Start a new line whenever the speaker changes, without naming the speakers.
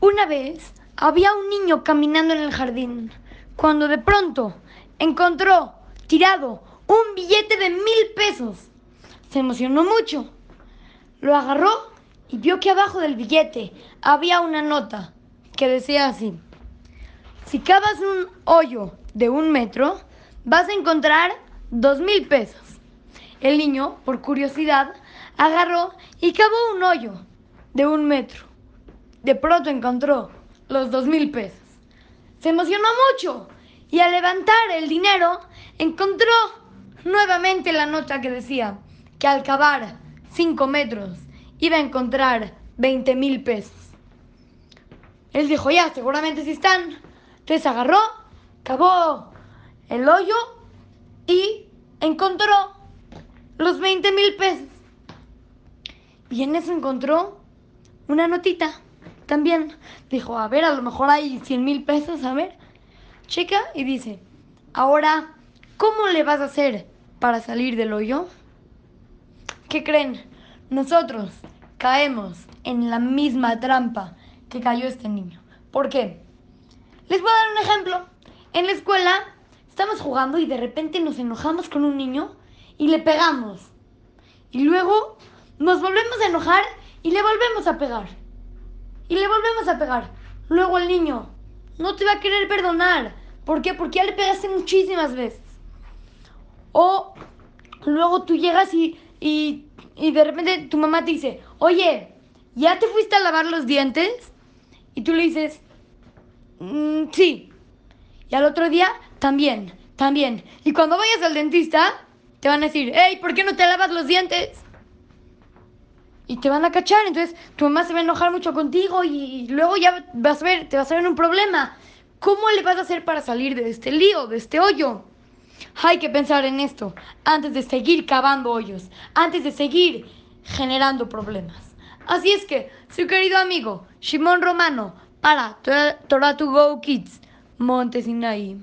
Una vez había un niño caminando en el jardín, cuando de pronto encontró tirado un billete de mil pesos. Se emocionó mucho. Lo agarró y vio que abajo del billete había una nota que decía así. Si cavas un hoyo de un metro, vas a encontrar dos mil pesos. El niño, por curiosidad, agarró y cavó un hoyo de un metro. De pronto encontró los dos mil pesos. Se emocionó mucho y al levantar el dinero encontró nuevamente la nota que decía que al cavar cinco metros iba a encontrar 20 mil pesos. Él dijo, ya, seguramente sí están. Entonces agarró, cavó el hoyo y encontró los 20 mil pesos. Y en eso encontró una notita también. Dijo, a ver, a lo mejor hay 100 mil pesos, a ver. Checa y dice, ahora, ¿cómo le vas a hacer para salir del hoyo? ¿Qué creen? Nosotros caemos en la misma trampa que cayó este niño. ¿Por qué? Les voy a dar un ejemplo. En la escuela estamos jugando y de repente nos enojamos con un niño y le pegamos. Y luego nos volvemos a enojar y le volvemos a pegar. Y le volvemos a pegar. Luego el niño no te va a querer perdonar. ¿Por qué? Porque ya le pegaste muchísimas veces. O luego tú llegas y, y, y de repente tu mamá te dice, oye, ¿ya te fuiste a lavar los dientes? Y tú le dices, mm, sí. Y al otro día, también, también. Y cuando vayas al dentista, te van a decir, hey, ¿por qué no te lavas los dientes? Y te van a cachar, entonces tu mamá se va a enojar mucho contigo y luego ya vas a ver, te vas a ver en un problema. ¿Cómo le vas a hacer para salir de este lío, de este hoyo? Hay que pensar en esto antes de seguir cavando hoyos, antes de seguir generando problemas. Así es que, su querido amigo Shimon Romano, para Torah to Go Kids, Montesinaí.